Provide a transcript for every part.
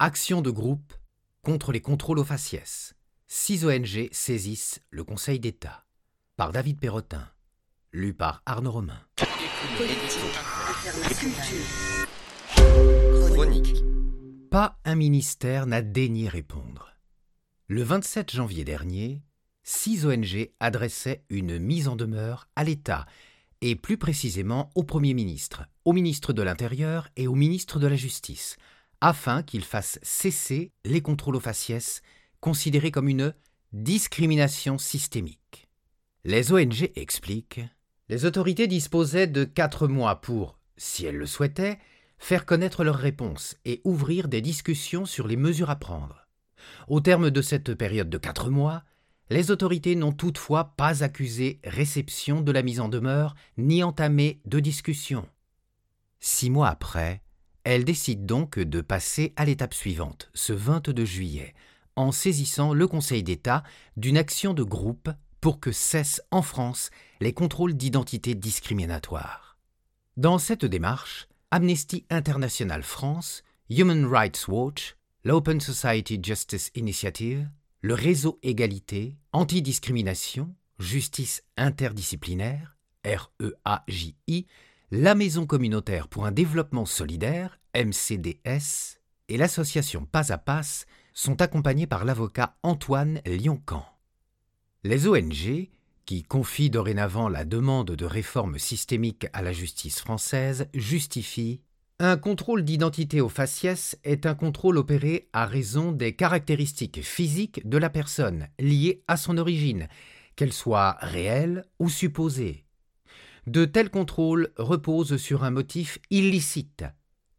Action de groupe contre les contrôles aux faciès. Six ONG saisissent le Conseil d'État. Par David Perrotin. Lu par Arnaud Romain. Chronique. Pas un ministère n'a daigné répondre. Le 27 janvier dernier, six ONG adressaient une mise en demeure à l'État, et plus précisément au Premier ministre, au ministre de l'Intérieur et au ministre de la Justice, afin qu'ils fassent cesser les contrôles aux faciès considérés comme une discrimination systémique. Les ONG expliquent Les autorités disposaient de quatre mois pour, si elles le souhaitaient, faire connaître leurs réponses et ouvrir des discussions sur les mesures à prendre. Au terme de cette période de quatre mois, les autorités n'ont toutefois pas accusé réception de la mise en demeure ni entamé de discussion. Six mois après, elles décident donc de passer à l'étape suivante, ce 22 juillet, en saisissant le Conseil d'État d'une action de groupe pour que cessent en France les contrôles d'identité discriminatoires. Dans cette démarche, Amnesty International France, Human Rights Watch, l'Open Society Justice Initiative, le réseau Égalité, Antidiscrimination, Justice interdisciplinaire, REAJI, la Maison communautaire pour un développement solidaire, MCDS, et l'association Pas à Passe sont accompagnés par l'avocat Antoine Lioncan. Les ONG, qui confient dorénavant la demande de réforme systémique à la justice française, justifient un contrôle d'identité au faciès est un contrôle opéré à raison des caractéristiques physiques de la personne liées à son origine, qu'elles soient réelles ou supposées. De tels contrôles reposent sur un motif illicite.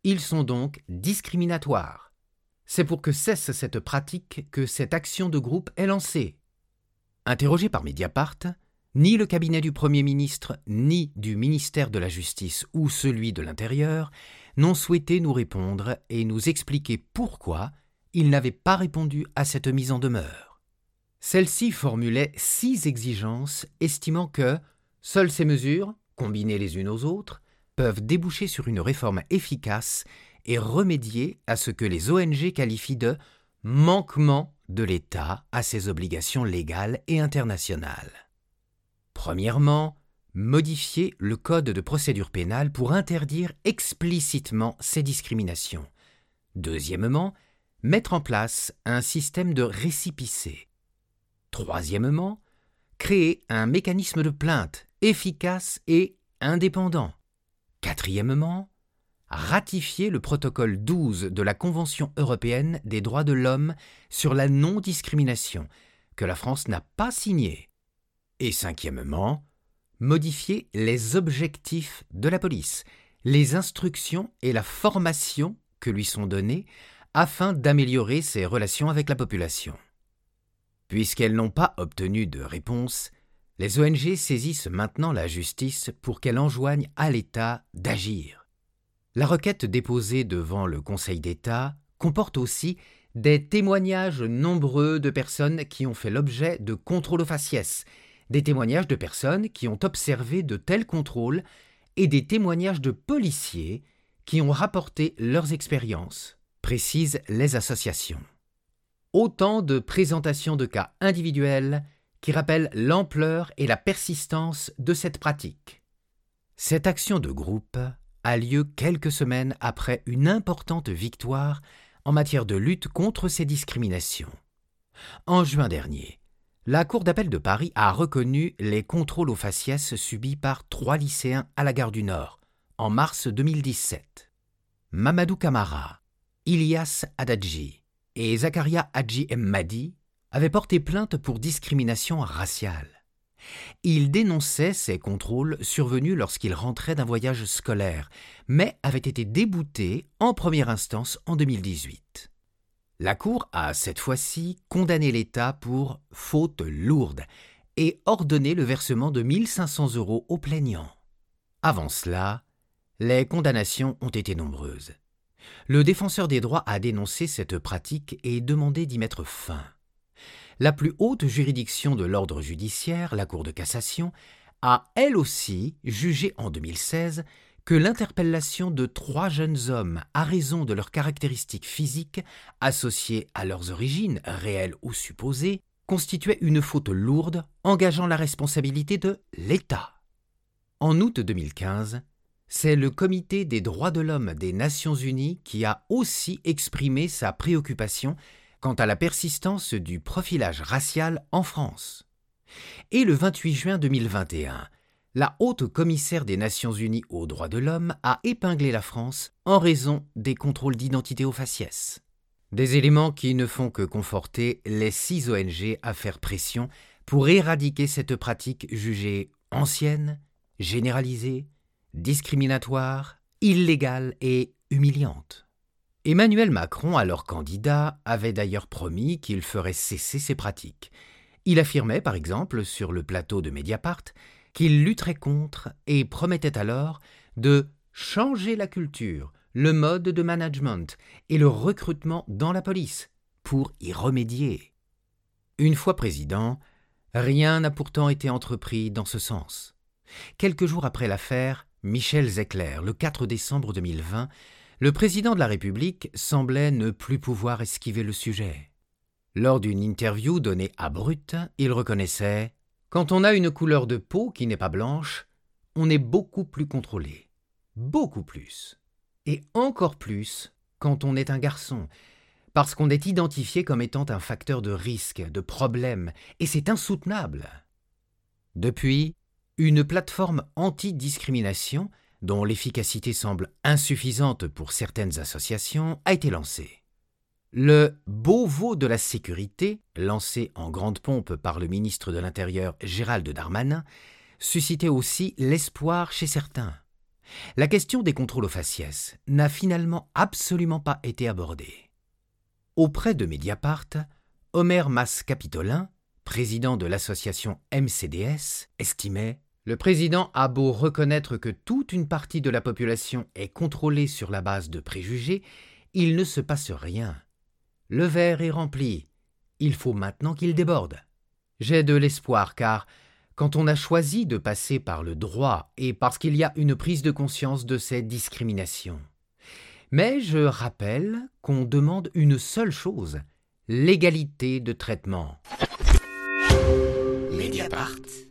Ils sont donc discriminatoires. C'est pour que cesse cette pratique que cette action de groupe est lancée. Interrogé par Mediapart, ni le cabinet du Premier ministre, ni du ministère de la Justice ou celui de l'Intérieur n'ont souhaité nous répondre et nous expliquer pourquoi ils n'avaient pas répondu à cette mise en demeure. Celle-ci formulait six exigences, estimant que seules ces mesures, combinées les unes aux autres, peuvent déboucher sur une réforme efficace et remédier à ce que les ONG qualifient de manquement de l'État à ses obligations légales et internationales. Premièrement, modifier le Code de procédure pénale pour interdire explicitement ces discriminations. Deuxièmement, mettre en place un système de récipicé. Troisièmement, créer un mécanisme de plainte efficace et indépendant. Quatrièmement, ratifier le protocole 12 de la Convention européenne des droits de l'homme sur la non-discrimination, que la France n'a pas signé. Et cinquièmement, modifier les objectifs de la police, les instructions et la formation que lui sont données afin d'améliorer ses relations avec la population. Puisqu'elles n'ont pas obtenu de réponse, les ONG saisissent maintenant la justice pour qu'elle enjoigne à l'État d'agir. La requête déposée devant le Conseil d'État comporte aussi des témoignages nombreux de personnes qui ont fait l'objet de contrôles faciès des témoignages de personnes qui ont observé de tels contrôles et des témoignages de policiers qui ont rapporté leurs expériences, précisent les associations. Autant de présentations de cas individuels qui rappellent l'ampleur et la persistance de cette pratique. Cette action de groupe a lieu quelques semaines après une importante victoire en matière de lutte contre ces discriminations. En juin dernier, la Cour d'appel de Paris a reconnu les contrôles aux faciès subis par trois lycéens à la gare du Nord en mars 2017. Mamadou Kamara, Ilyas Adadji et Zakaria Hadji Madi avaient porté plainte pour discrimination raciale. Ils dénonçaient ces contrôles survenus lorsqu'ils rentraient d'un voyage scolaire, mais avaient été déboutés en première instance en 2018. La Cour a cette fois-ci condamné l'État pour faute lourde et ordonné le versement de 1500 euros aux plaignants. Avant cela, les condamnations ont été nombreuses. Le défenseur des droits a dénoncé cette pratique et demandé d'y mettre fin. La plus haute juridiction de l'ordre judiciaire, la Cour de cassation, a elle aussi jugé en 2016 que l'interpellation de trois jeunes hommes à raison de leurs caractéristiques physiques associées à leurs origines, réelles ou supposées, constituait une faute lourde engageant la responsabilité de l'État. En août 2015, c'est le Comité des droits de l'homme des Nations Unies qui a aussi exprimé sa préoccupation quant à la persistance du profilage racial en France. Et le 28 juin 2021, la haute commissaire des Nations Unies aux droits de l'homme a épinglé la France en raison des contrôles d'identité au faciès. Des éléments qui ne font que conforter les six ONG à faire pression pour éradiquer cette pratique jugée ancienne, généralisée, discriminatoire, illégale et humiliante. Emmanuel Macron, alors candidat, avait d'ailleurs promis qu'il ferait cesser ces pratiques. Il affirmait, par exemple, sur le plateau de Mediapart, qu'il lutterait contre et promettait alors de changer la culture, le mode de management et le recrutement dans la police pour y remédier. Une fois président, rien n'a pourtant été entrepris dans ce sens. Quelques jours après l'affaire, Michel Zecler, le 4 décembre 2020, le président de la République semblait ne plus pouvoir esquiver le sujet. Lors d'une interview donnée à Brut, il reconnaissait quand on a une couleur de peau qui n'est pas blanche, on est beaucoup plus contrôlé. Beaucoup plus. Et encore plus quand on est un garçon, parce qu'on est identifié comme étant un facteur de risque, de problème, et c'est insoutenable. Depuis, une plateforme anti-discrimination, dont l'efficacité semble insuffisante pour certaines associations, a été lancée. Le Beauvau de la sécurité, lancé en grande pompe par le ministre de l'Intérieur Gérald Darmanin, suscitait aussi l'espoir chez certains. La question des contrôles aux faciès n'a finalement absolument pas été abordée. Auprès de Mediapart, Omer Mas Capitolin, président de l'association MCDS, estimait Le président a beau reconnaître que toute une partie de la population est contrôlée sur la base de préjugés, il ne se passe rien. Le verre est rempli. Il faut maintenant qu'il déborde. J'ai de l'espoir car, quand on a choisi de passer par le droit et parce qu'il y a une prise de conscience de ces discriminations. Mais je rappelle qu'on demande une seule chose, l'égalité de traitement. Mediapart.